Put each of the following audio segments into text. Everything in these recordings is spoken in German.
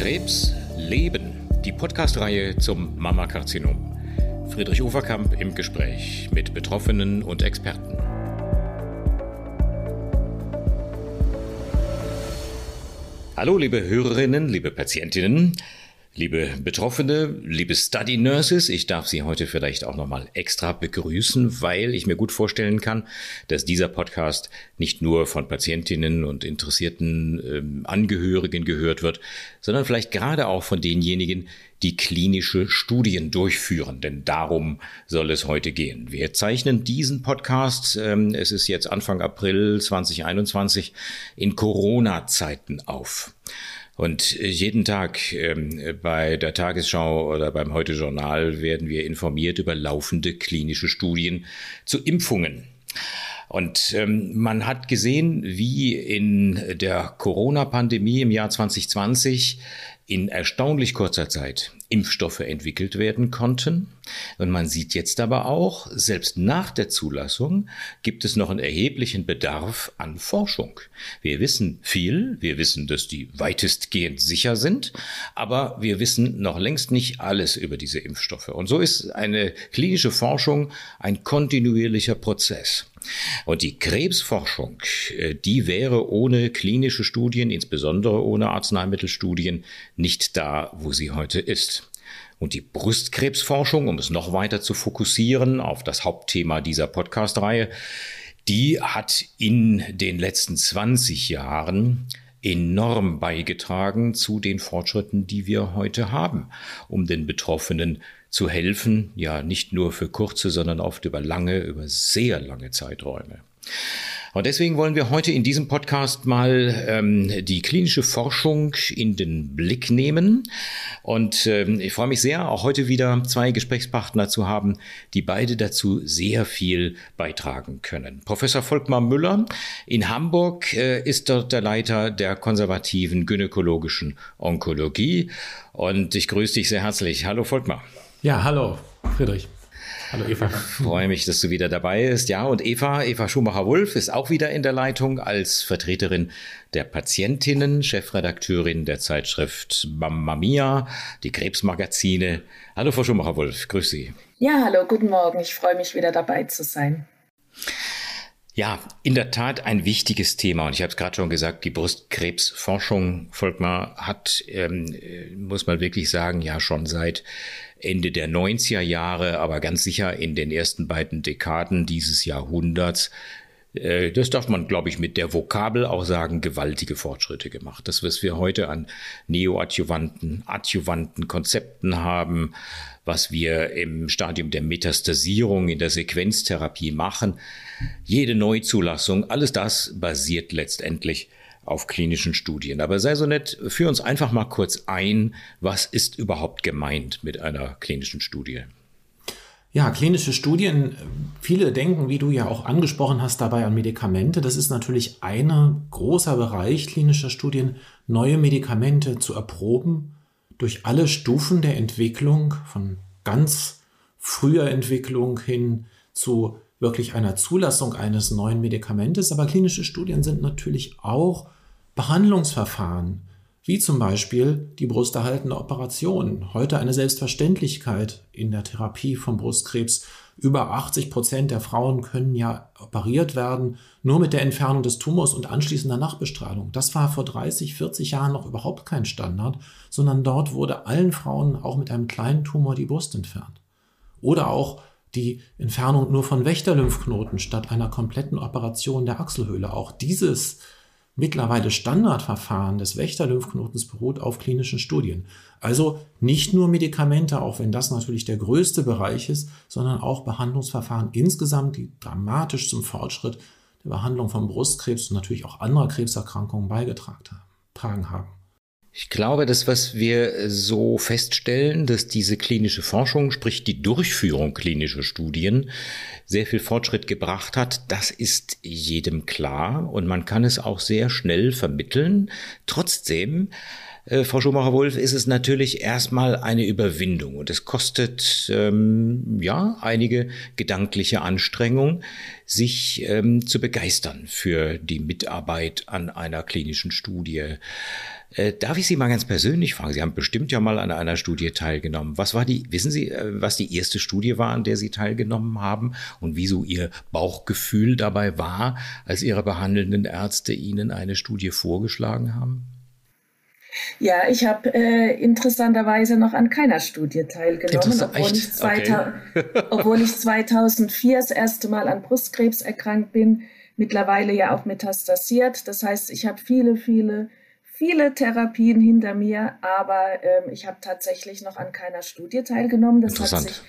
Krebs Leben, die Podcast-Reihe zum Mammakarzinom. Friedrich Uferkamp im Gespräch mit Betroffenen und Experten. Hallo, liebe Hörerinnen, liebe Patientinnen. Liebe Betroffene, liebe Study Nurses, ich darf Sie heute vielleicht auch nochmal extra begrüßen, weil ich mir gut vorstellen kann, dass dieser Podcast nicht nur von Patientinnen und interessierten ähm, Angehörigen gehört wird, sondern vielleicht gerade auch von denjenigen, die klinische Studien durchführen. Denn darum soll es heute gehen. Wir zeichnen diesen Podcast, ähm, es ist jetzt Anfang April 2021, in Corona-Zeiten auf. Und jeden Tag ähm, bei der Tagesschau oder beim Heute Journal werden wir informiert über laufende klinische Studien zu Impfungen. Und ähm, man hat gesehen, wie in der Corona-Pandemie im Jahr 2020 in erstaunlich kurzer Zeit Impfstoffe entwickelt werden konnten. Und man sieht jetzt aber auch, selbst nach der Zulassung gibt es noch einen erheblichen Bedarf an Forschung. Wir wissen viel, wir wissen, dass die weitestgehend sicher sind, aber wir wissen noch längst nicht alles über diese Impfstoffe. Und so ist eine klinische Forschung ein kontinuierlicher Prozess. Und die Krebsforschung, äh, die wäre ohne klinische Studien, insbesondere ohne Arzneimittelstudien, nicht da, wo sie heute ist. Und die Brustkrebsforschung, um es noch weiter zu fokussieren auf das Hauptthema dieser Podcast-Reihe, die hat in den letzten 20 Jahren enorm beigetragen zu den Fortschritten, die wir heute haben, um den Betroffenen zu helfen, ja nicht nur für kurze, sondern oft über lange, über sehr lange Zeiträume. Und deswegen wollen wir heute in diesem Podcast mal ähm, die klinische Forschung in den Blick nehmen. Und ähm, ich freue mich sehr, auch heute wieder zwei Gesprächspartner zu haben, die beide dazu sehr viel beitragen können. Professor Volkmar Müller in Hamburg äh, ist dort der Leiter der konservativen gynäkologischen Onkologie. Und ich grüße dich sehr herzlich. Hallo Volkmar. Ja, hallo Friedrich. Hallo Eva. Ich freue mich, dass du wieder dabei bist. Ja, und Eva, Eva Schumacher-Wulff ist auch wieder in der Leitung als Vertreterin der Patientinnen, Chefredakteurin der Zeitschrift Mamma Mia, die Krebsmagazine. Hallo Frau Schumacher-Wulff, grüß Sie. Ja, hallo, guten Morgen. Ich freue mich wieder dabei zu sein. Ja, in der Tat ein wichtiges Thema. Und ich habe es gerade schon gesagt, die Brustkrebsforschung, Volkmar, hat, ähm, muss man wirklich sagen, ja schon seit Ende der 90er Jahre, aber ganz sicher in den ersten beiden Dekaden dieses Jahrhunderts äh, das darf man, glaube ich, mit der Vokabel auch sagen, gewaltige Fortschritte gemacht. Das, was wir heute an neoadjuvanten, adjuvanten Konzepten haben, was wir im Stadium der Metastasierung in der Sequenztherapie machen, jede Neuzulassung, alles das basiert letztendlich auf klinischen Studien. Aber sei so nett, führ uns einfach mal kurz ein, was ist überhaupt gemeint mit einer klinischen Studie? Ja, klinische Studien, viele denken, wie du ja auch angesprochen hast, dabei an Medikamente. Das ist natürlich ein großer Bereich klinischer Studien, neue Medikamente zu erproben durch alle Stufen der Entwicklung, von ganz früher Entwicklung hin zu wirklich einer Zulassung eines neuen Medikamentes. Aber klinische Studien sind natürlich auch Behandlungsverfahren, wie zum Beispiel die brusterhaltende Operation. Heute eine Selbstverständlichkeit in der Therapie von Brustkrebs. Über 80 Prozent der Frauen können ja operiert werden, nur mit der Entfernung des Tumors und anschließender Nachbestrahlung. Das war vor 30, 40 Jahren noch überhaupt kein Standard, sondern dort wurde allen Frauen auch mit einem kleinen Tumor die Brust entfernt. Oder auch die Entfernung nur von Wächterlymphknoten statt einer kompletten Operation der Achselhöhle. Auch dieses mittlerweile Standardverfahren des Wächterlymphknotens beruht auf klinischen Studien. Also nicht nur Medikamente, auch wenn das natürlich der größte Bereich ist, sondern auch Behandlungsverfahren insgesamt, die dramatisch zum Fortschritt der Behandlung von Brustkrebs und natürlich auch anderer Krebserkrankungen beigetragen haben. Ich glaube, das, was wir so feststellen, dass diese klinische Forschung, sprich die Durchführung klinischer Studien, sehr viel Fortschritt gebracht hat, das ist jedem klar und man kann es auch sehr schnell vermitteln. Trotzdem äh, Frau Schumacher-Wolf, ist es natürlich erstmal eine Überwindung und es kostet ähm, ja einige gedankliche Anstrengung, sich ähm, zu begeistern für die Mitarbeit an einer klinischen Studie. Äh, darf ich Sie mal ganz persönlich fragen? Sie haben bestimmt ja mal an einer Studie teilgenommen. Was war die, wissen Sie, äh, was die erste Studie war, an der Sie teilgenommen haben und wieso Ihr Bauchgefühl dabei war, als Ihre behandelnden Ärzte Ihnen eine Studie vorgeschlagen haben? Ja, ich habe äh, interessanterweise noch an keiner Studie teilgenommen, obwohl ich, okay. obwohl ich 2004 das erste Mal an Brustkrebs erkrankt bin, mittlerweile ja auch metastasiert. Das heißt, ich habe viele, viele, viele Therapien hinter mir, aber ähm, ich habe tatsächlich noch an keiner Studie teilgenommen. Das, hat sich,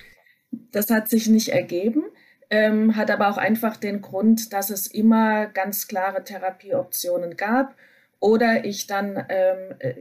das hat sich nicht ergeben. Ähm, hat aber auch einfach den Grund, dass es immer ganz klare Therapieoptionen gab oder ich dann ähm, äh,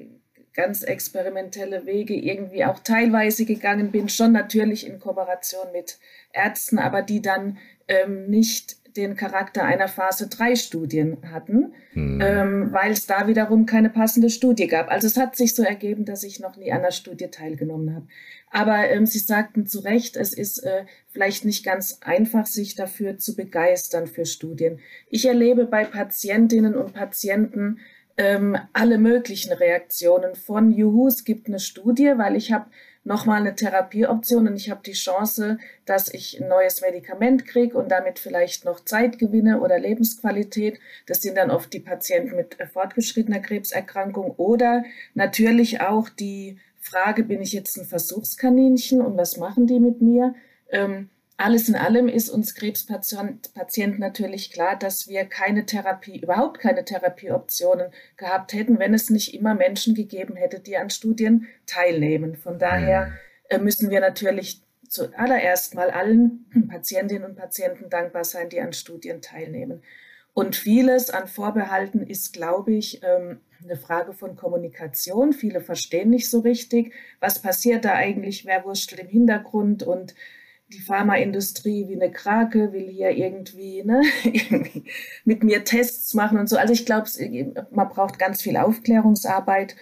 ganz experimentelle Wege irgendwie auch teilweise gegangen bin, schon natürlich in Kooperation mit Ärzten, aber die dann ähm, nicht den Charakter einer Phase 3 Studien hatten, hm. ähm, weil es da wiederum keine passende Studie gab. Also es hat sich so ergeben, dass ich noch nie an einer Studie teilgenommen habe. Aber ähm, Sie sagten zu Recht, es ist äh, vielleicht nicht ganz einfach, sich dafür zu begeistern für Studien. Ich erlebe bei Patientinnen und Patienten, ähm, alle möglichen Reaktionen von Juhu, es gibt eine Studie, weil ich habe nochmal eine Therapieoption und ich habe die Chance, dass ich ein neues Medikament kriege und damit vielleicht noch Zeit gewinne oder Lebensqualität. Das sind dann oft die Patienten mit fortgeschrittener Krebserkrankung oder natürlich auch die Frage, bin ich jetzt ein Versuchskaninchen und was machen die mit mir? Ähm, alles in allem ist uns Krebspatienten natürlich klar, dass wir keine Therapie, überhaupt keine Therapieoptionen gehabt hätten, wenn es nicht immer Menschen gegeben hätte, die an Studien teilnehmen. Von daher mhm. äh, müssen wir natürlich zuallererst mal allen Patientinnen und Patienten dankbar sein, die an Studien teilnehmen. Und vieles an Vorbehalten ist, glaube ich, ähm, eine Frage von Kommunikation. Viele verstehen nicht so richtig, was passiert da eigentlich, wer wurschtelt im Hintergrund und die Pharmaindustrie wie eine Krake will hier irgendwie, ne, irgendwie mit mir Tests machen und so. Also ich glaube, man braucht ganz viel Aufklärungsarbeit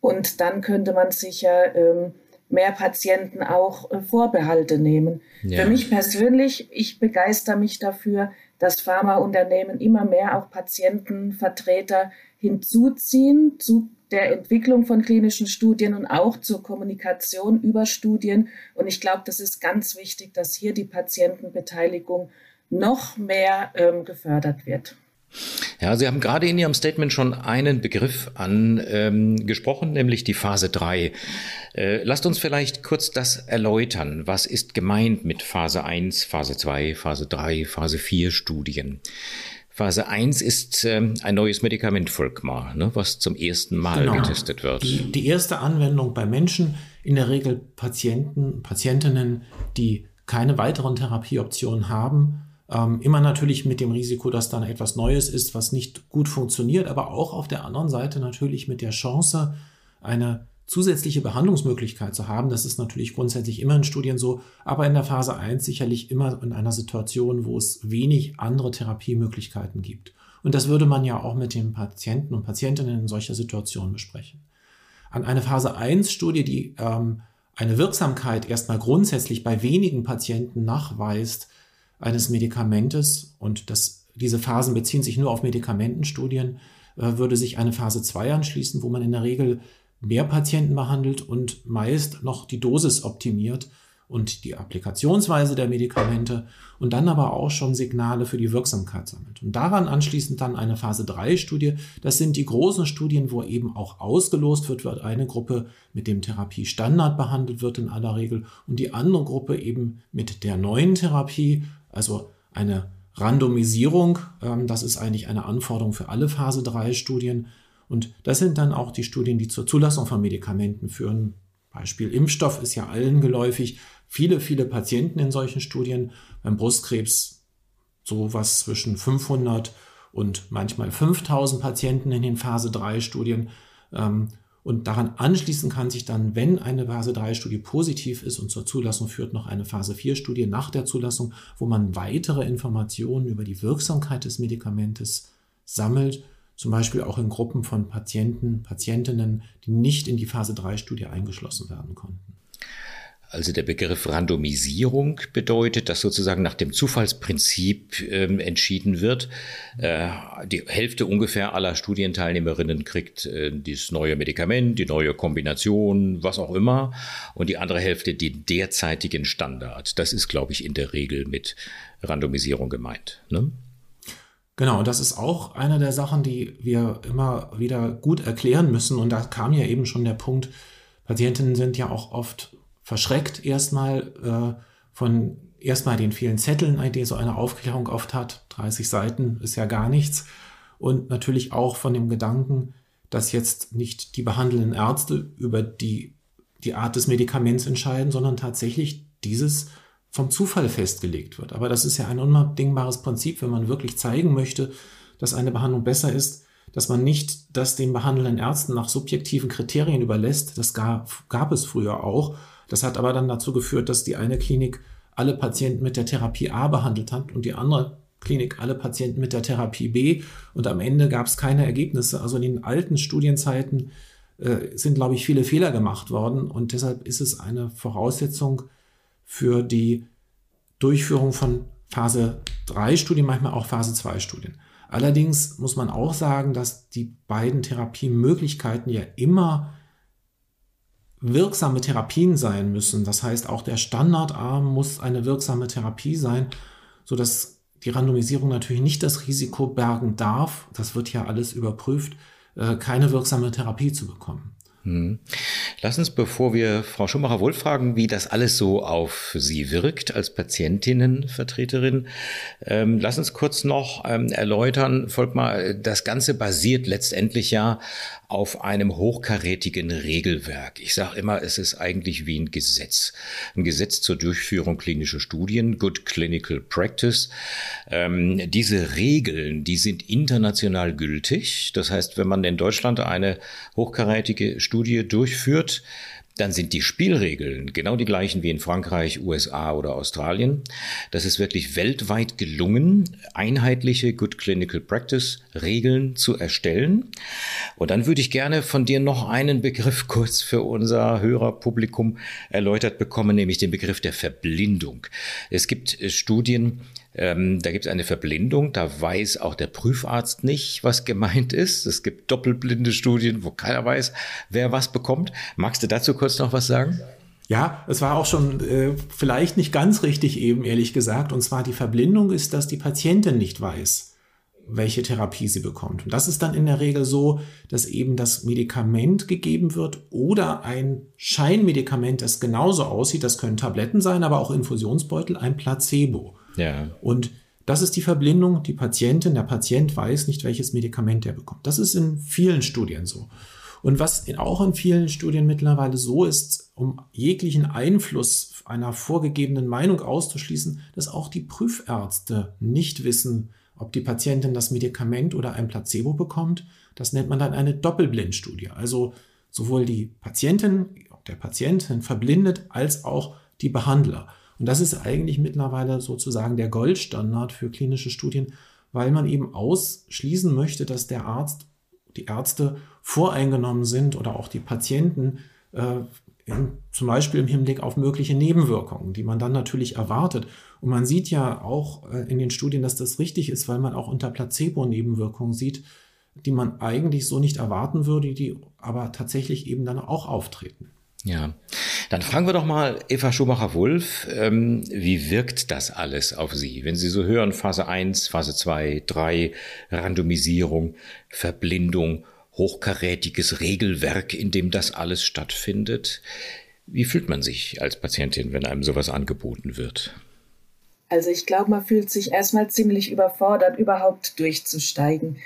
und dann könnte man sicher ähm, mehr Patienten auch äh, Vorbehalte nehmen. Ja. Für mich persönlich, ich begeister mich dafür, dass Pharmaunternehmen immer mehr auch Patientenvertreter hinzuziehen zu der Entwicklung von klinischen Studien und auch zur Kommunikation über Studien. Und ich glaube, das ist ganz wichtig, dass hier die Patientenbeteiligung noch mehr ähm, gefördert wird. Ja, Sie haben gerade in Ihrem Statement schon einen Begriff angesprochen, ähm, nämlich die Phase 3. Äh, lasst uns vielleicht kurz das erläutern. Was ist gemeint mit Phase 1, Phase 2, Phase 3, Phase 4 Studien? Phase 1 ist ähm, ein neues Medikament, Volkmar, ne, was zum ersten Mal genau. getestet wird. Die, die, erste Anwendung bei Menschen, in der Regel Patienten, Patientinnen, die keine weiteren Therapieoptionen haben, ähm, immer natürlich mit dem Risiko, dass dann etwas Neues ist, was nicht gut funktioniert, aber auch auf der anderen Seite natürlich mit der Chance, eine zusätzliche Behandlungsmöglichkeit zu haben. Das ist natürlich grundsätzlich immer in Studien so, aber in der Phase 1 sicherlich immer in einer Situation, wo es wenig andere Therapiemöglichkeiten gibt. Und das würde man ja auch mit den Patienten und Patientinnen in solcher Situation besprechen. An eine Phase 1 Studie, die ähm, eine Wirksamkeit erstmal grundsätzlich bei wenigen Patienten nachweist eines Medikamentes und das, diese Phasen beziehen sich nur auf Medikamentenstudien, äh, würde sich eine Phase 2 anschließen, wo man in der Regel mehr Patienten behandelt und meist noch die Dosis optimiert und die Applikationsweise der Medikamente und dann aber auch schon Signale für die Wirksamkeit sammelt. Und daran anschließend dann eine Phase 3 Studie. Das sind die großen Studien, wo eben auch ausgelost wird, wird eine Gruppe mit dem Therapiestandard behandelt wird in aller Regel und die andere Gruppe eben mit der neuen Therapie, also eine Randomisierung. Ähm, das ist eigentlich eine Anforderung für alle Phase 3 Studien und das sind dann auch die Studien, die zur Zulassung von Medikamenten führen. Beispiel Impfstoff ist ja allen geläufig. Viele, viele Patienten in solchen Studien. Beim Brustkrebs sowas zwischen 500 und manchmal 5000 Patienten in den Phase 3 Studien. Ähm, und daran anschließen kann sich dann, wenn eine Phase 3 Studie positiv ist und zur Zulassung führt, noch eine Phase 4 Studie nach der Zulassung, wo man weitere Informationen über die Wirksamkeit des Medikamentes sammelt zum Beispiel auch in Gruppen von Patienten, Patientinnen, die nicht in die Phase 3 Studie eingeschlossen werden konnten. Also der Begriff Randomisierung bedeutet, dass sozusagen nach dem Zufallsprinzip äh, entschieden wird. Äh, die Hälfte ungefähr aller Studienteilnehmerinnen kriegt äh, dieses neue Medikament, die neue Kombination, was auch immer, und die andere Hälfte den derzeitigen Standard. Das ist, glaube ich, in der Regel mit Randomisierung gemeint. Ne? Genau, das ist auch eine der Sachen, die wir immer wieder gut erklären müssen. Und da kam ja eben schon der Punkt, Patientinnen sind ja auch oft verschreckt erstmal äh, von erstmal den vielen Zetteln, die so eine Aufklärung oft hat. 30 Seiten ist ja gar nichts. Und natürlich auch von dem Gedanken, dass jetzt nicht die behandelnden Ärzte über die, die Art des Medikaments entscheiden, sondern tatsächlich dieses vom Zufall festgelegt wird. Aber das ist ja ein unabdingbares Prinzip, wenn man wirklich zeigen möchte, dass eine Behandlung besser ist, dass man nicht das den behandelnden Ärzten nach subjektiven Kriterien überlässt. Das gab, gab es früher auch. Das hat aber dann dazu geführt, dass die eine Klinik alle Patienten mit der Therapie A behandelt hat und die andere Klinik alle Patienten mit der Therapie B. Und am Ende gab es keine Ergebnisse. Also in den alten Studienzeiten äh, sind, glaube ich, viele Fehler gemacht worden. Und deshalb ist es eine Voraussetzung für die Durchführung von Phase 3 Studien, manchmal auch Phase 2 Studien. Allerdings muss man auch sagen, dass die beiden Therapiemöglichkeiten ja immer wirksame Therapien sein müssen. Das heißt, auch der Standardarm muss eine wirksame Therapie sein, sodass die Randomisierung natürlich nicht das Risiko bergen darf, das wird ja alles überprüft, äh, keine wirksame Therapie zu bekommen. Hm. Lass uns, bevor wir Frau Schumacher-Wohl fragen, wie das alles so auf Sie wirkt als Patientinnenvertreterin, ähm, lass uns kurz noch ähm, erläutern, Volkmar, das Ganze basiert letztendlich ja auf einem hochkarätigen Regelwerk. Ich sage immer, es ist eigentlich wie ein Gesetz. Ein Gesetz zur Durchführung klinischer Studien, Good Clinical Practice. Ähm, diese Regeln, die sind international gültig. Das heißt, wenn man in Deutschland eine hochkarätige Studie durchführt, dann sind die Spielregeln genau die gleichen wie in Frankreich, USA oder Australien. Das ist wirklich weltweit gelungen, einheitliche Good Clinical Practice Regeln zu erstellen. Und dann würde ich gerne von dir noch einen Begriff kurz für unser Hörerpublikum erläutert bekommen, nämlich den Begriff der Verblindung. Es gibt äh, Studien, ähm, da gibt es eine Verblindung, da weiß auch der Prüfarzt nicht, was gemeint ist. Es gibt doppelblinde Studien, wo keiner weiß, wer was bekommt. Magst du dazu kurz noch was sagen? Ja, es war auch schon äh, vielleicht nicht ganz richtig eben, ehrlich gesagt. Und zwar die Verblindung ist, dass die Patientin nicht weiß, welche Therapie sie bekommt. Und das ist dann in der Regel so, dass eben das Medikament gegeben wird oder ein Scheinmedikament, das genauso aussieht. Das können Tabletten sein, aber auch Infusionsbeutel, ein Placebo. Ja. Und das ist die Verblindung. Die Patientin, der Patient weiß nicht, welches Medikament er bekommt. Das ist in vielen Studien so. Und was in, auch in vielen Studien mittlerweile so ist, um jeglichen Einfluss einer vorgegebenen Meinung auszuschließen, dass auch die Prüfärzte nicht wissen, ob die Patientin das Medikament oder ein Placebo bekommt. Das nennt man dann eine Doppelblindstudie. Also sowohl die Patientin, der Patientin verblindet, als auch die Behandler. Und das ist eigentlich mittlerweile sozusagen der Goldstandard für klinische Studien, weil man eben ausschließen möchte, dass der Arzt, die Ärzte voreingenommen sind oder auch die Patienten, äh, zum Beispiel im Hinblick auf mögliche Nebenwirkungen, die man dann natürlich erwartet. Und man sieht ja auch äh, in den Studien, dass das richtig ist, weil man auch unter Placebo-Nebenwirkungen sieht, die man eigentlich so nicht erwarten würde, die aber tatsächlich eben dann auch auftreten. Ja, dann fragen wir doch mal Eva Schumacher-Wulff, ähm, wie wirkt das alles auf Sie? Wenn Sie so hören, Phase 1, Phase 2, 3, Randomisierung, Verblindung, hochkarätiges Regelwerk, in dem das alles stattfindet. Wie fühlt man sich als Patientin, wenn einem sowas angeboten wird? Also ich glaube, man fühlt sich erstmal ziemlich überfordert, überhaupt durchzusteigen.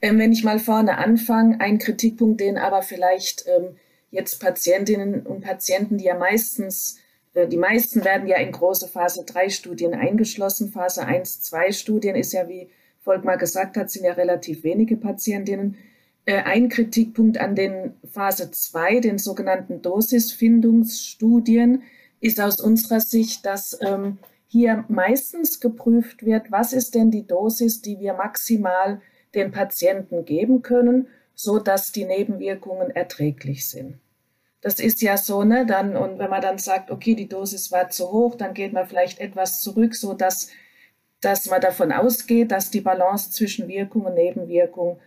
Ähm, wenn ich mal vorne anfange, ein Kritikpunkt, den aber vielleicht ähm, jetzt Patientinnen und Patienten, die ja meistens, äh, die meisten werden ja in große Phase 3 Studien eingeschlossen. Phase 1, 2 Studien ist ja, wie Volkmar gesagt hat, sind ja relativ wenige Patientinnen. Äh, ein Kritikpunkt an den Phase 2, den sogenannten Dosisfindungsstudien, ist aus unserer Sicht, dass ähm, hier meistens geprüft wird, was ist denn die Dosis, die wir maximal den Patienten geben können, so dass die Nebenwirkungen erträglich sind. Das ist ja so, ne? Dann, und wenn man dann sagt, okay, die Dosis war zu hoch, dann geht man vielleicht etwas zurück, so dass, dass man davon ausgeht, dass die Balance zwischen Wirkung und Nebenwirkung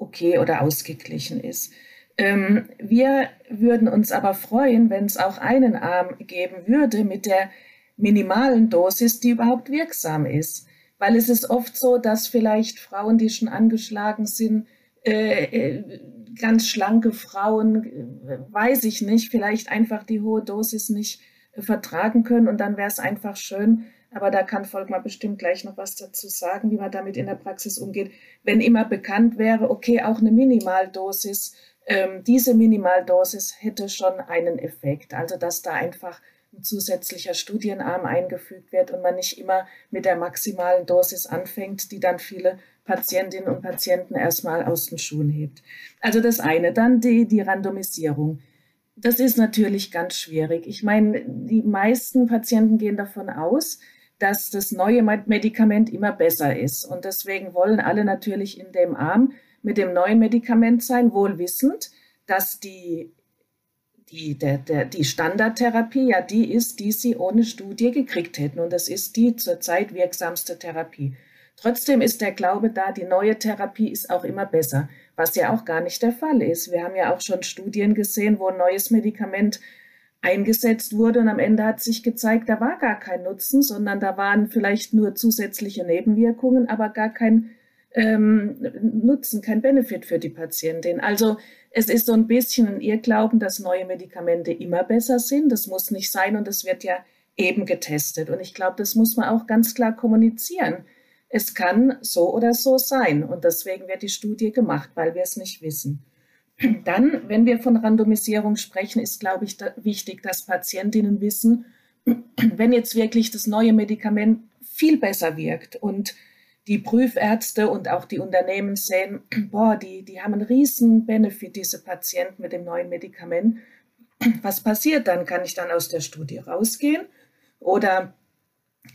okay oder ausgeglichen ist. Ähm, wir würden uns aber freuen, wenn es auch einen Arm geben würde mit der minimalen Dosis, die überhaupt wirksam ist. Weil es ist oft so, dass vielleicht Frauen, die schon angeschlagen sind, äh, äh, ganz schlanke Frauen, äh, weiß ich nicht, vielleicht einfach die hohe Dosis nicht äh, vertragen können und dann wäre es einfach schön, aber da kann Volkmar bestimmt gleich noch was dazu sagen, wie man damit in der Praxis umgeht, wenn immer bekannt wäre, okay, auch eine Minimaldosis, ähm, diese Minimaldosis hätte schon einen Effekt, also dass da einfach ein zusätzlicher Studienarm eingefügt wird und man nicht immer mit der maximalen Dosis anfängt, die dann viele Patientinnen und Patienten erstmal aus den Schuhen hebt. Also das eine, dann die, die Randomisierung. Das ist natürlich ganz schwierig. Ich meine, die meisten Patienten gehen davon aus, dass das neue Medikament immer besser ist. Und deswegen wollen alle natürlich in dem Arm mit dem neuen Medikament sein, wohl wissend, dass die die, der, der, die Standardtherapie ja die ist, die sie ohne Studie gekriegt hätten. Und das ist die zurzeit wirksamste Therapie. Trotzdem ist der Glaube da, die neue Therapie ist auch immer besser, was ja auch gar nicht der Fall ist. Wir haben ja auch schon Studien gesehen, wo ein neues Medikament eingesetzt wurde und am Ende hat sich gezeigt, da war gar kein Nutzen, sondern da waren vielleicht nur zusätzliche Nebenwirkungen, aber gar kein ähm, Nutzen, kein Benefit für die Patientin. Also es ist so ein bisschen ein Irrglauben, dass neue Medikamente immer besser sind. Das muss nicht sein und es wird ja eben getestet. Und ich glaube, das muss man auch ganz klar kommunizieren. Es kann so oder so sein und deswegen wird die Studie gemacht, weil wir es nicht wissen. Dann, wenn wir von Randomisierung sprechen, ist, glaube ich, da wichtig, dass Patientinnen wissen, wenn jetzt wirklich das neue Medikament viel besser wirkt und die Prüfärzte und auch die Unternehmen sehen, boah, die, die haben einen riesen Benefit, diese Patienten mit dem neuen Medikament. Was passiert dann? Kann ich dann aus der Studie rausgehen? Oder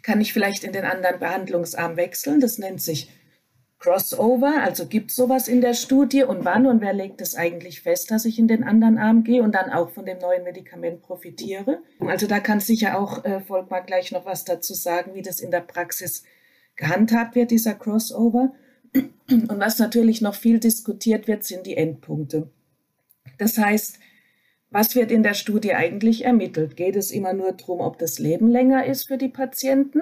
kann ich vielleicht in den anderen Behandlungsarm wechseln? Das nennt sich Crossover, also gibt es sowas in der Studie und wann und wer legt es eigentlich fest, dass ich in den anderen Arm gehe und dann auch von dem neuen Medikament profitiere? Also da kann sicher auch äh, Volkmar gleich noch was dazu sagen, wie das in der Praxis gehandhabt wird, dieser Crossover. Und was natürlich noch viel diskutiert wird, sind die Endpunkte. Das heißt, was wird in der Studie eigentlich ermittelt? Geht es immer nur darum, ob das Leben länger ist für die Patienten?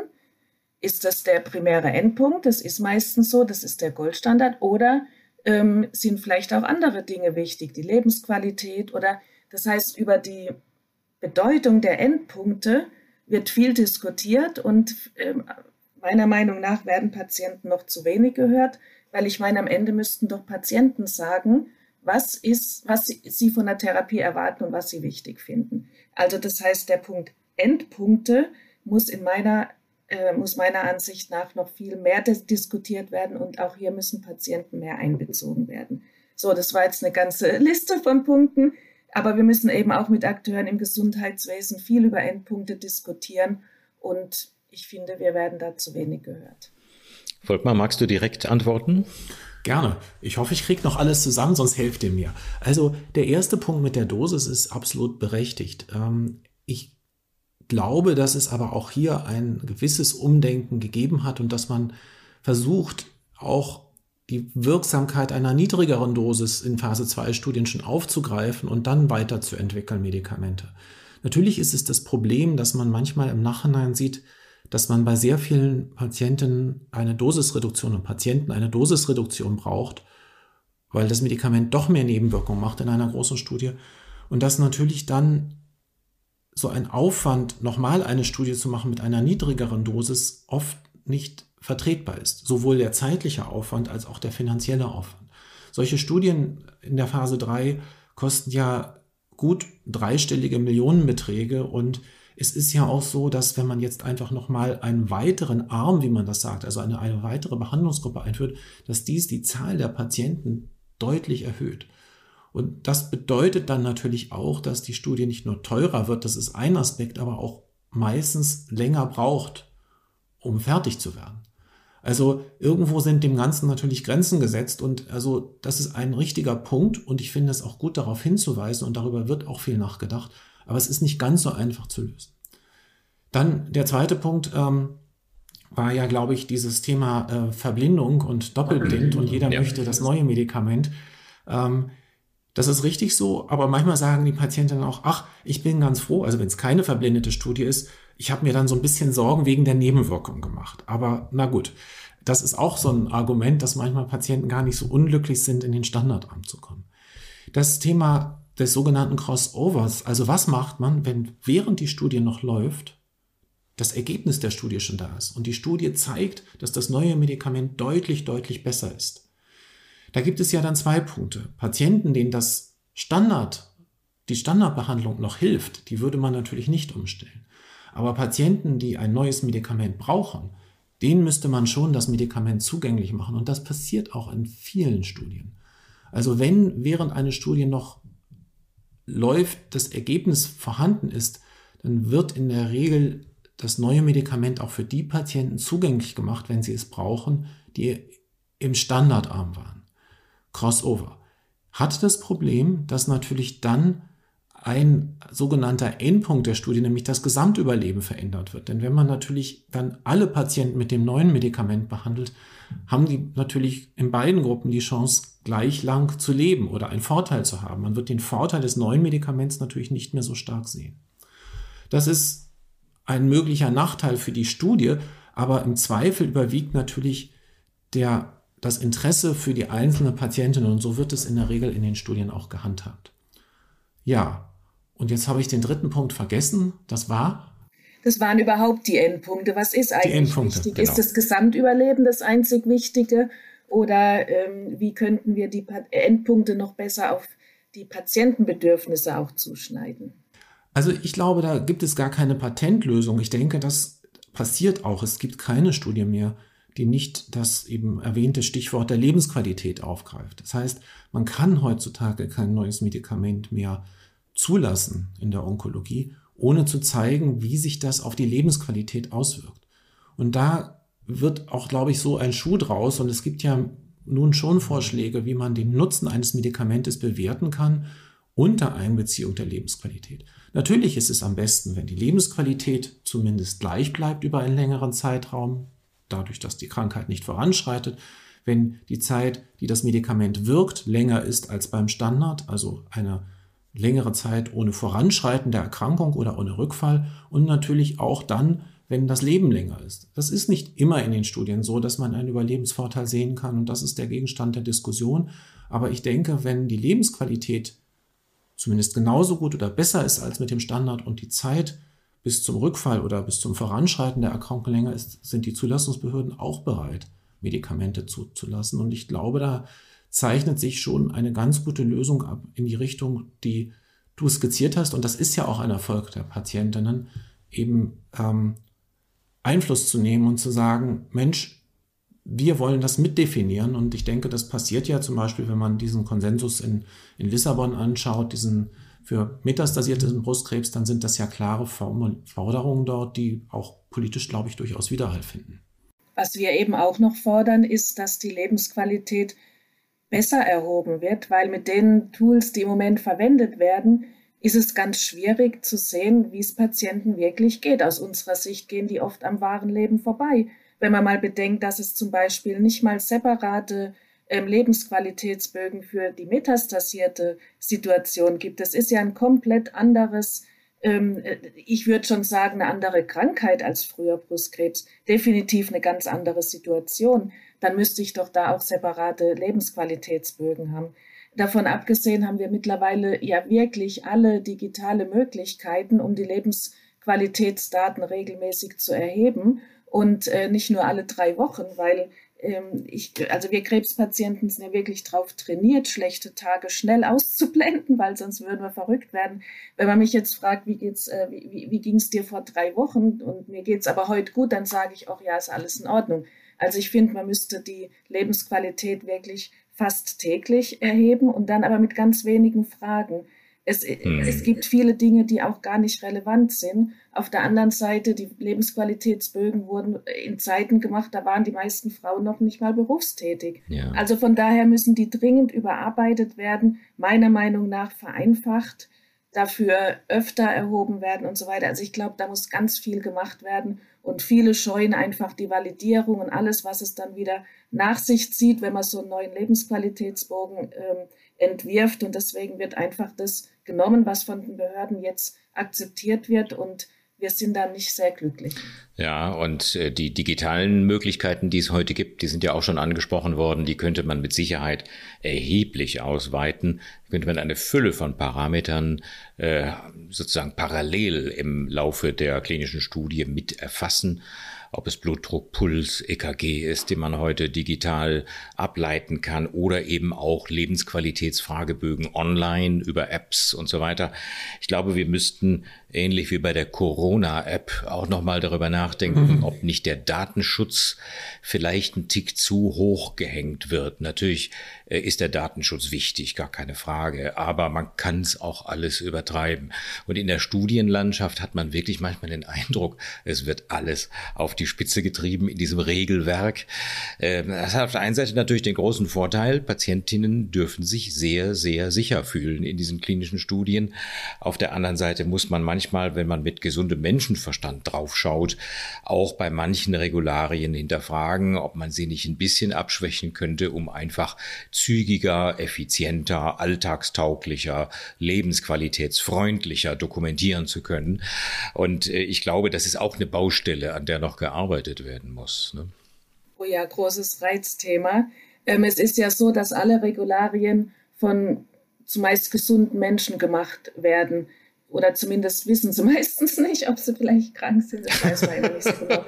Ist das der primäre Endpunkt? Das ist meistens so, das ist der Goldstandard. Oder ähm, sind vielleicht auch andere Dinge wichtig, die Lebensqualität oder das heißt, über die Bedeutung der Endpunkte wird viel diskutiert und ähm, Meiner Meinung nach werden Patienten noch zu wenig gehört, weil ich meine, am Ende müssten doch Patienten sagen, was ist, was sie von der Therapie erwarten und was sie wichtig finden. Also das heißt, der Punkt Endpunkte muss in meiner äh, muss meiner Ansicht nach noch viel mehr diskutiert werden und auch hier müssen Patienten mehr einbezogen werden. So, das war jetzt eine ganze Liste von Punkten, aber wir müssen eben auch mit Akteuren im Gesundheitswesen viel über Endpunkte diskutieren und ich finde, wir werden da zu wenig gehört. Volkmar, magst du direkt antworten? Gerne. Ich hoffe, ich kriege noch alles zusammen, sonst helft ihr mir. Also der erste Punkt mit der Dosis ist absolut berechtigt. Ähm, ich glaube, dass es aber auch hier ein gewisses Umdenken gegeben hat und dass man versucht, auch die Wirksamkeit einer niedrigeren Dosis in Phase 2 Studien schon aufzugreifen und dann weiterzuentwickeln, Medikamente. Natürlich ist es das Problem, dass man manchmal im Nachhinein sieht, dass man bei sehr vielen Patienten eine Dosisreduktion und Patienten eine Dosisreduktion braucht, weil das Medikament doch mehr Nebenwirkungen macht in einer großen Studie. Und dass natürlich dann so ein Aufwand, nochmal eine Studie zu machen mit einer niedrigeren Dosis, oft nicht vertretbar ist. Sowohl der zeitliche Aufwand als auch der finanzielle Aufwand. Solche Studien in der Phase 3 kosten ja gut dreistellige Millionenbeträge und es ist ja auch so, dass wenn man jetzt einfach nochmal einen weiteren Arm, wie man das sagt, also eine, eine weitere Behandlungsgruppe einführt, dass dies die Zahl der Patienten deutlich erhöht. Und das bedeutet dann natürlich auch, dass die Studie nicht nur teurer wird, das ist ein Aspekt, aber auch meistens länger braucht, um fertig zu werden. Also irgendwo sind dem Ganzen natürlich Grenzen gesetzt und also das ist ein richtiger Punkt und ich finde es auch gut darauf hinzuweisen und darüber wird auch viel nachgedacht, aber es ist nicht ganz so einfach zu lösen. Dann der zweite Punkt ähm, war ja, glaube ich, dieses Thema äh, Verblindung und Doppelblind und jeder ja. möchte das neue Medikament. Ähm, das ist richtig so, aber manchmal sagen die Patienten auch, ach, ich bin ganz froh, also wenn es keine verblindete Studie ist, ich habe mir dann so ein bisschen Sorgen wegen der Nebenwirkung gemacht. Aber na gut, das ist auch so ein Argument, dass manchmal Patienten gar nicht so unglücklich sind, in den Standardarm zu kommen. Das Thema des sogenannten Crossovers, also was macht man, wenn während die Studie noch läuft, das Ergebnis der Studie schon da ist und die Studie zeigt, dass das neue Medikament deutlich, deutlich besser ist da gibt es ja dann zwei Punkte. Patienten, denen das Standard, die Standardbehandlung noch hilft, die würde man natürlich nicht umstellen. Aber Patienten, die ein neues Medikament brauchen, denen müsste man schon das Medikament zugänglich machen. Und das passiert auch in vielen Studien. Also wenn während einer Studie noch läuft, das Ergebnis vorhanden ist, dann wird in der Regel das neue Medikament auch für die Patienten zugänglich gemacht, wenn sie es brauchen, die im Standardarm waren. Crossover, hat das Problem, dass natürlich dann ein sogenannter Endpunkt der Studie, nämlich das Gesamtüberleben verändert wird. Denn wenn man natürlich dann alle Patienten mit dem neuen Medikament behandelt, haben die natürlich in beiden Gruppen die Chance, gleich lang zu leben oder einen Vorteil zu haben. Man wird den Vorteil des neuen Medikaments natürlich nicht mehr so stark sehen. Das ist ein möglicher Nachteil für die Studie, aber im Zweifel überwiegt natürlich der das Interesse für die einzelne Patientin und so wird es in der Regel in den Studien auch gehandhabt. Ja, und jetzt habe ich den dritten Punkt vergessen. Das war? Das waren überhaupt die Endpunkte. Was ist eigentlich wichtig? Genau. Ist das Gesamtüberleben das einzig Wichtige? Oder ähm, wie könnten wir die Endpunkte noch besser auf die Patientenbedürfnisse auch zuschneiden? Also ich glaube, da gibt es gar keine Patentlösung. Ich denke, das passiert auch. Es gibt keine Studie mehr, die nicht das eben erwähnte Stichwort der Lebensqualität aufgreift. Das heißt, man kann heutzutage kein neues Medikament mehr zulassen in der Onkologie, ohne zu zeigen, wie sich das auf die Lebensqualität auswirkt. Und da wird auch, glaube ich, so ein Schuh draus. Und es gibt ja nun schon Vorschläge, wie man den Nutzen eines Medikamentes bewerten kann unter Einbeziehung der Lebensqualität. Natürlich ist es am besten, wenn die Lebensqualität zumindest gleich bleibt über einen längeren Zeitraum, dadurch, dass die Krankheit nicht voranschreitet. Wenn die Zeit, die das Medikament wirkt, länger ist als beim Standard, also eine längere Zeit ohne Voranschreiten der Erkrankung oder ohne Rückfall und natürlich auch dann, wenn das Leben länger ist. Das ist nicht immer in den Studien so, dass man einen Überlebensvorteil sehen kann und das ist der Gegenstand der Diskussion. Aber ich denke, wenn die Lebensqualität zumindest genauso gut oder besser ist als mit dem Standard und die Zeit bis zum Rückfall oder bis zum Voranschreiten der Erkrankung länger ist, sind die Zulassungsbehörden auch bereit, Medikamente zuzulassen. Und ich glaube, da zeichnet sich schon eine ganz gute Lösung ab in die Richtung, die du skizziert hast. Und das ist ja auch ein Erfolg der Patientinnen, eben ähm, Einfluss zu nehmen und zu sagen, Mensch, wir wollen das mitdefinieren. Und ich denke, das passiert ja zum Beispiel, wenn man diesen Konsensus in, in Lissabon anschaut, diesen für metastasierten Brustkrebs, dann sind das ja klare Forderungen dort, die auch politisch, glaube ich, durchaus Widerhall finden. Was wir eben auch noch fordern, ist, dass die Lebensqualität besser erhoben wird, weil mit den Tools, die im Moment verwendet werden, ist es ganz schwierig zu sehen, wie es Patienten wirklich geht. Aus unserer Sicht gehen die oft am wahren Leben vorbei. Wenn man mal bedenkt, dass es zum Beispiel nicht mal separate Lebensqualitätsbögen für die metastasierte Situation gibt. Das ist ja ein komplett anderes, ähm, äh, ich würde schon sagen, eine andere Krankheit als früher Brustkrebs. Definitiv eine ganz andere Situation. Dann müsste ich doch da auch separate Lebensqualitätsbögen haben. Davon abgesehen haben wir mittlerweile ja wirklich alle digitale Möglichkeiten, um die Lebensqualitätsdaten regelmäßig zu erheben und äh, nicht nur alle drei Wochen, weil ähm, ich, also wir Krebspatienten sind ja wirklich drauf trainiert, schlechte Tage schnell auszublenden, weil sonst würden wir verrückt werden. Wenn man mich jetzt fragt, wie äh, wie, wie ging es dir vor drei Wochen und mir geht's aber heute gut, dann sage ich auch, ja, ist alles in Ordnung. Also ich finde, man müsste die Lebensqualität wirklich fast täglich erheben und dann aber mit ganz wenigen Fragen. Es, hm. es gibt viele Dinge, die auch gar nicht relevant sind. Auf der anderen Seite, die Lebensqualitätsbögen wurden in Zeiten gemacht, da waren die meisten Frauen noch nicht mal berufstätig. Ja. Also von daher müssen die dringend überarbeitet werden, meiner Meinung nach vereinfacht, dafür öfter erhoben werden und so weiter. Also ich glaube, da muss ganz viel gemacht werden und viele scheuen einfach die Validierung und alles, was es dann wieder nach sich zieht, wenn man so einen neuen Lebensqualitätsbogen ähm, entwirft. Und deswegen wird einfach das genommen, was von den Behörden jetzt akzeptiert wird und wir sind da nicht sehr glücklich. Ja, und äh, die digitalen Möglichkeiten, die es heute gibt, die sind ja auch schon angesprochen worden, die könnte man mit Sicherheit erheblich ausweiten, könnte man eine Fülle von Parametern äh, sozusagen parallel im Laufe der klinischen Studie mit erfassen ob es Blutdruck, Puls, EKG ist, den man heute digital ableiten kann oder eben auch Lebensqualitätsfragebögen online über Apps und so weiter. Ich glaube, wir müssten ähnlich wie bei der Corona-App auch nochmal darüber nachdenken, mhm. ob nicht der Datenschutz vielleicht ein Tick zu hoch gehängt wird. Natürlich äh, ist der Datenschutz wichtig, gar keine Frage, aber man kann es auch alles übertreiben. Und in der Studienlandschaft hat man wirklich manchmal den Eindruck, es wird alles auf die Spitze getrieben in diesem Regelwerk. Ähm, das hat auf der einen Seite natürlich den großen Vorteil, Patientinnen dürfen sich sehr, sehr sicher fühlen in diesen klinischen Studien. Auf der anderen Seite muss man manchmal manchmal, wenn man mit gesundem Menschenverstand draufschaut, auch bei manchen Regularien hinterfragen, ob man sie nicht ein bisschen abschwächen könnte, um einfach zügiger, effizienter, alltagstauglicher, lebensqualitätsfreundlicher dokumentieren zu können. Und äh, ich glaube, das ist auch eine Baustelle, an der noch gearbeitet werden muss. Ne? Oh ja, großes Reizthema. Ähm, es ist ja so, dass alle Regularien von zumeist gesunden Menschen gemacht werden oder zumindest wissen sie meistens nicht, ob sie vielleicht krank sind. Das weiß man immer nicht so genau.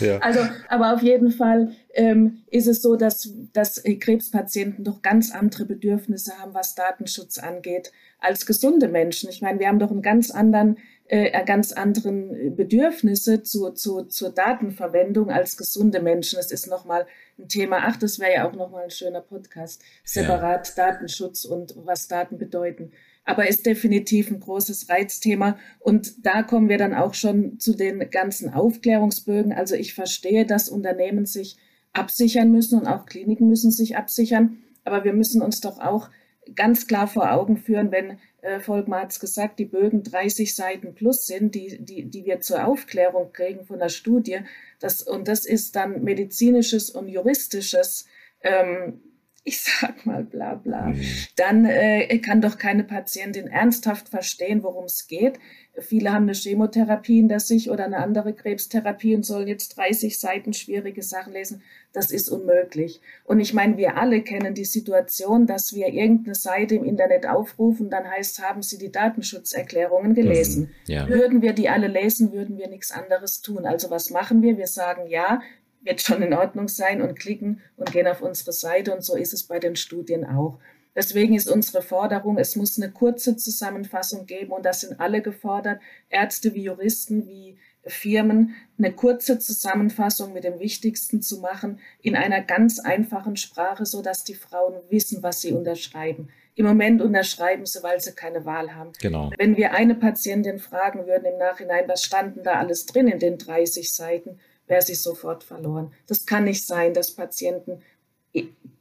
ja. Also, aber auf jeden Fall ähm, ist es so, dass, dass Krebspatienten doch ganz andere Bedürfnisse haben, was Datenschutz angeht, als gesunde Menschen. Ich meine, wir haben doch einen ganz anderen, äh, ganz anderen Bedürfnisse zu, zu, zur Datenverwendung als gesunde Menschen. Das ist nochmal ein Thema. Ach, das wäre ja auch nochmal ein schöner Podcast. Separat ja. Datenschutz und was Daten bedeuten aber ist definitiv ein großes Reizthema. Und da kommen wir dann auch schon zu den ganzen Aufklärungsbögen. Also ich verstehe, dass Unternehmen sich absichern müssen und auch Kliniken müssen sich absichern. Aber wir müssen uns doch auch ganz klar vor Augen führen, wenn äh, Volkmar hat es gesagt, die Bögen 30 Seiten plus sind, die, die, die wir zur Aufklärung kriegen von der Studie. Das, und das ist dann medizinisches und juristisches ähm, ich sag mal bla bla, mhm. dann äh, kann doch keine Patientin ernsthaft verstehen, worum es geht. Viele haben eine Chemotherapie hinter sich oder eine andere Krebstherapie und sollen jetzt 30 Seiten schwierige Sachen lesen. Das ist unmöglich. Und ich meine, wir alle kennen die Situation, dass wir irgendeine Seite im Internet aufrufen, dann heißt, haben Sie die Datenschutzerklärungen gelesen. Mhm. Ja. Würden wir die alle lesen, würden wir nichts anderes tun. Also was machen wir? Wir sagen ja, wird schon in Ordnung sein und klicken und gehen auf unsere Seite. Und so ist es bei den Studien auch. Deswegen ist unsere Forderung, es muss eine kurze Zusammenfassung geben und das sind alle gefordert, Ärzte wie Juristen, wie Firmen, eine kurze Zusammenfassung mit dem Wichtigsten zu machen in einer ganz einfachen Sprache, so dass die Frauen wissen, was sie unterschreiben. Im Moment unterschreiben sie, weil sie keine Wahl haben. Genau. Wenn wir eine Patientin fragen würden im Nachhinein, was standen da alles drin in den 30 Seiten, wäre sie sofort verloren. Das kann nicht sein, dass Patienten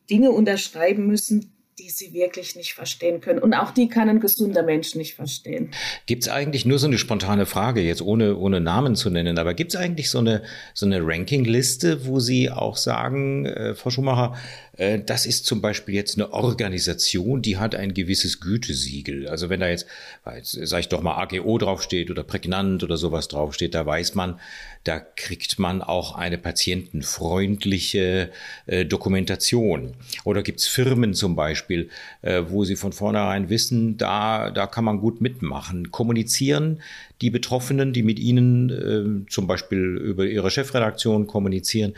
Dinge unterschreiben müssen, die sie wirklich nicht verstehen können. Und auch die kann ein gesunder Mensch nicht verstehen. Gibt es eigentlich nur so eine spontane Frage, jetzt ohne, ohne Namen zu nennen, aber gibt es eigentlich so eine, so eine Rankingliste, wo Sie auch sagen, äh, Frau Schumacher, äh, das ist zum Beispiel jetzt eine Organisation, die hat ein gewisses Gütesiegel. Also wenn da jetzt, sag ich doch mal, AGO draufsteht oder prägnant oder sowas draufsteht, da weiß man, da kriegt man auch eine patientenfreundliche äh, Dokumentation. Oder gibt's Firmen zum Beispiel, äh, wo sie von vornherein wissen, da, da kann man gut mitmachen. Kommunizieren die Betroffenen, die mit ihnen äh, zum Beispiel über ihre Chefredaktion kommunizieren,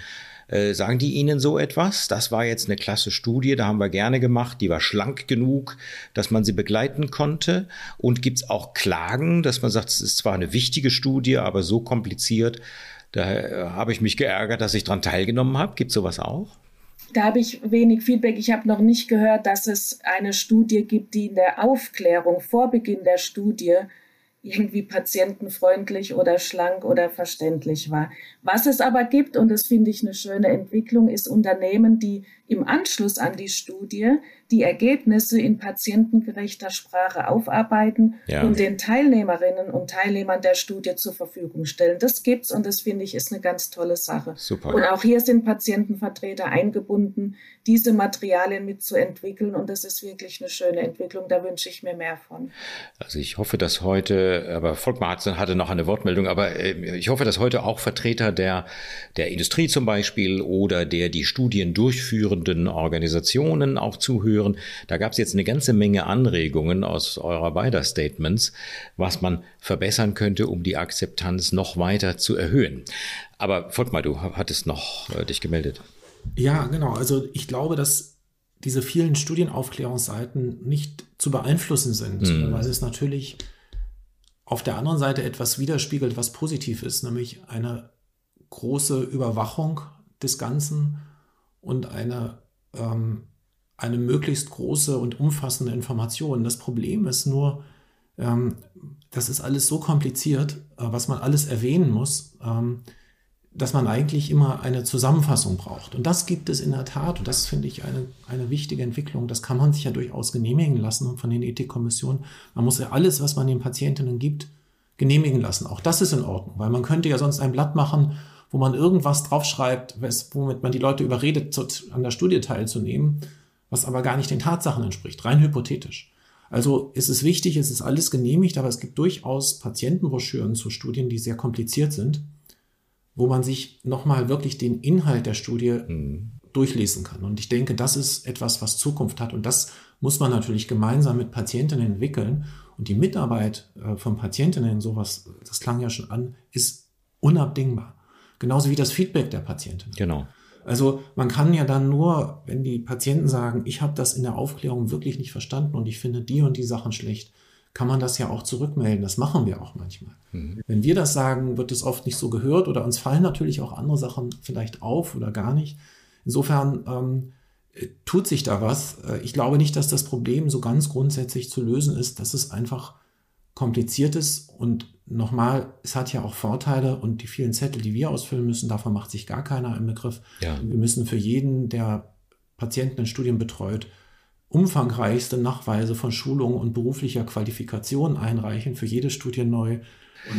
äh, sagen die Ihnen so etwas? Das war jetzt eine klasse Studie, da haben wir gerne gemacht, die war schlank genug, dass man sie begleiten konnte. Und gibt es auch Klagen, dass man sagt, es ist zwar eine wichtige Studie, aber so kompliziert, da äh, habe ich mich geärgert, dass ich daran teilgenommen habe. Gibt es sowas auch? Da habe ich wenig Feedback. Ich habe noch nicht gehört, dass es eine Studie gibt, die in der Aufklärung vor Beginn der Studie irgendwie patientenfreundlich oder schlank oder verständlich war. Was es aber gibt, und das finde ich eine schöne Entwicklung, ist Unternehmen, die im Anschluss an die Studie die Ergebnisse in patientengerechter Sprache aufarbeiten ja. und den Teilnehmerinnen und Teilnehmern der Studie zur Verfügung stellen. Das gibt's und das finde ich ist eine ganz tolle Sache. Super. Und auch hier sind Patientenvertreter eingebunden, diese Materialien mitzuentwickeln und das ist wirklich eine schöne Entwicklung. Da wünsche ich mir mehr von. Also ich hoffe, dass heute, aber Volkmar hatte noch eine Wortmeldung, aber äh, ich hoffe, dass heute auch Vertreter der, der Industrie zum Beispiel oder der die Studien durchführenden Organisationen auch zuhören. Da gab es jetzt eine ganze Menge Anregungen aus eurer beider Statements, was man verbessern könnte, um die Akzeptanz noch weiter zu erhöhen. Aber Volkmar, du hattest noch äh, dich gemeldet. Ja, genau. Also ich glaube, dass diese vielen Studienaufklärungsseiten nicht zu beeinflussen sind, mhm. weil es natürlich auf der anderen Seite etwas widerspiegelt, was positiv ist, nämlich eine große Überwachung des Ganzen und eine, ähm, eine möglichst große und umfassende Information. Das Problem ist nur, ähm, das ist alles so kompliziert, äh, was man alles erwähnen muss, ähm, dass man eigentlich immer eine Zusammenfassung braucht. Und das gibt es in der Tat. Und das finde ich eine, eine wichtige Entwicklung. Das kann man sich ja durchaus genehmigen lassen von den Ethikkommissionen. Man muss ja alles, was man den Patientinnen gibt, genehmigen lassen. Auch das ist in Ordnung, weil man könnte ja sonst ein Blatt machen, wo man irgendwas draufschreibt, womit man die Leute überredet, an der Studie teilzunehmen, was aber gar nicht den Tatsachen entspricht, rein hypothetisch. Also ist es wichtig, es ist alles genehmigt, aber es gibt durchaus Patientenbroschüren zu Studien, die sehr kompliziert sind, wo man sich nochmal wirklich den Inhalt der Studie mhm. durchlesen kann. Und ich denke, das ist etwas, was Zukunft hat. Und das muss man natürlich gemeinsam mit Patientinnen entwickeln. Und die Mitarbeit äh, von Patientinnen, sowas, das klang ja schon an, ist unabdingbar. Genauso wie das Feedback der Patientin. Genau. Also man kann ja dann nur, wenn die Patienten sagen, ich habe das in der Aufklärung wirklich nicht verstanden und ich finde die und die Sachen schlecht, kann man das ja auch zurückmelden. Das machen wir auch manchmal. Mhm. Wenn wir das sagen, wird es oft nicht so gehört oder uns fallen natürlich auch andere Sachen vielleicht auf oder gar nicht. Insofern ähm, tut sich da was. Äh, ich glaube nicht, dass das Problem so ganz grundsätzlich zu lösen ist, dass es einfach kompliziert ist und nochmal, es hat ja auch Vorteile und die vielen Zettel, die wir ausfüllen müssen, davon macht sich gar keiner im Begriff. Ja. Wir müssen für jeden, der Patienten in Studien betreut, umfangreichste Nachweise von Schulung und beruflicher Qualifikation einreichen, für jede Studie neu.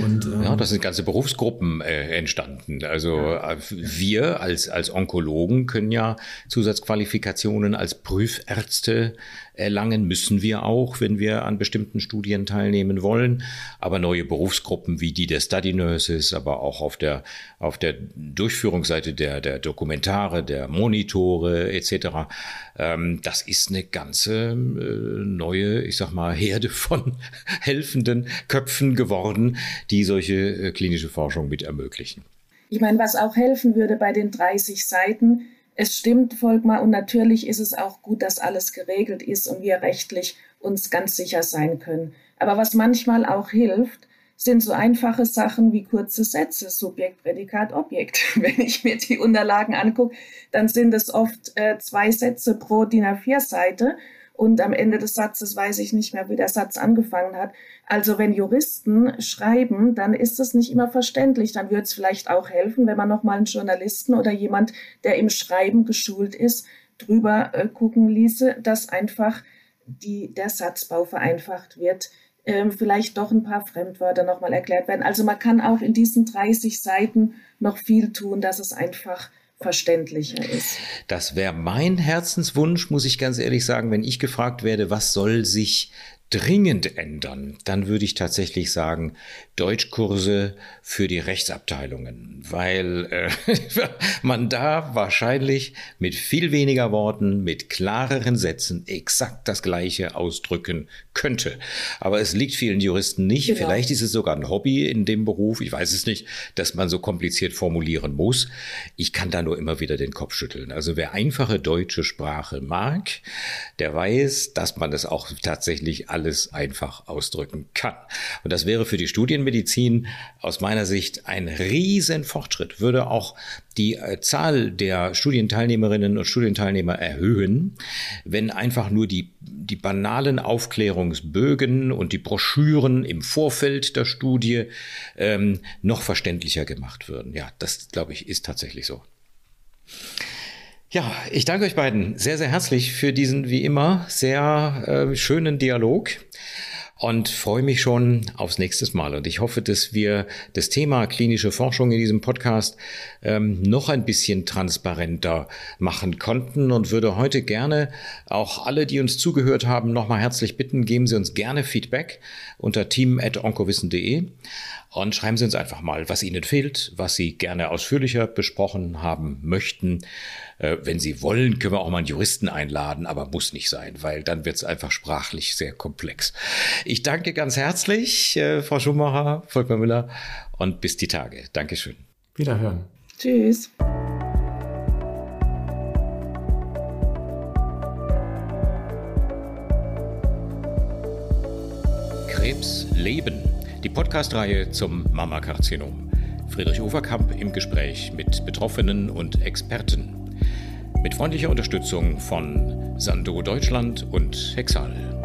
Und, ähm, ja, das sind ganze Berufsgruppen äh, entstanden. Also ja. Äh, wir als, als Onkologen können ja Zusatzqualifikationen als Prüfärzte erlangen, müssen wir auch, wenn wir an bestimmten Studien teilnehmen wollen. Aber neue Berufsgruppen wie die der Study Nurses, aber auch auf der, auf der Durchführungsseite der, der Dokumentare, der Monitore etc., ähm, das ist eine ganze äh, neue, ich sag mal, Herde von helfenden Köpfen geworden, die solche äh, klinische Forschung mit ermöglichen. Ich meine, was auch helfen würde bei den 30 Seiten, es stimmt, Volkmar, und natürlich ist es auch gut, dass alles geregelt ist und wir rechtlich uns ganz sicher sein können. Aber was manchmal auch hilft, sind so einfache Sachen wie kurze Sätze, Subjekt, Prädikat, Objekt. Wenn ich mir die Unterlagen angucke, dann sind es oft äh, zwei Sätze pro DIN A4-Seite und am Ende des Satzes weiß ich nicht mehr, wie der Satz angefangen hat. Also wenn Juristen schreiben, dann ist es nicht immer verständlich. Dann würde es vielleicht auch helfen, wenn man nochmal einen Journalisten oder jemand, der im Schreiben geschult ist, drüber äh, gucken ließe, dass einfach die, der Satzbau vereinfacht wird. Ähm, vielleicht doch ein paar Fremdwörter nochmal erklärt werden. Also man kann auch in diesen 30 Seiten noch viel tun, dass es einfach verständlicher ist. Das wäre mein Herzenswunsch, muss ich ganz ehrlich sagen, wenn ich gefragt werde, was soll sich dringend ändern, dann würde ich tatsächlich sagen, Deutschkurse für die Rechtsabteilungen, weil äh, man da wahrscheinlich mit viel weniger Worten, mit klareren Sätzen exakt das Gleiche ausdrücken könnte. Aber es liegt vielen Juristen nicht. Genau. Vielleicht ist es sogar ein Hobby in dem Beruf, ich weiß es nicht, dass man so kompliziert formulieren muss. Ich kann da nur immer wieder den Kopf schütteln. Also wer einfache deutsche Sprache mag, der weiß, dass man es auch tatsächlich alles alles einfach ausdrücken kann. Und das wäre für die Studienmedizin aus meiner Sicht ein Riesenfortschritt, würde auch die äh, Zahl der Studienteilnehmerinnen und Studienteilnehmer erhöhen, wenn einfach nur die, die banalen Aufklärungsbögen und die Broschüren im Vorfeld der Studie ähm, noch verständlicher gemacht würden. Ja, das glaube ich ist tatsächlich so. Ja, ich danke euch beiden sehr, sehr herzlich für diesen wie immer sehr äh, schönen Dialog und freue mich schon aufs nächste Mal. Und ich hoffe, dass wir das Thema klinische Forschung in diesem Podcast ähm, noch ein bisschen transparenter machen konnten und würde heute gerne auch alle, die uns zugehört haben, nochmal herzlich bitten, geben Sie uns gerne Feedback unter team.onkowissen.de und schreiben Sie uns einfach mal, was Ihnen fehlt, was Sie gerne ausführlicher besprochen haben möchten. Äh, wenn Sie wollen, können wir auch mal einen Juristen einladen, aber muss nicht sein, weil dann wird es einfach sprachlich sehr komplex. Ich danke ganz herzlich, äh, Frau Schumacher, Volkmar Müller und bis die Tage. Dankeschön. Wiederhören. Tschüss. Krebs leben die Podcast-Reihe zum Mammakarzinom. Friedrich Overkamp im Gespräch mit Betroffenen und Experten. Mit freundlicher Unterstützung von Sando Deutschland und Hexal.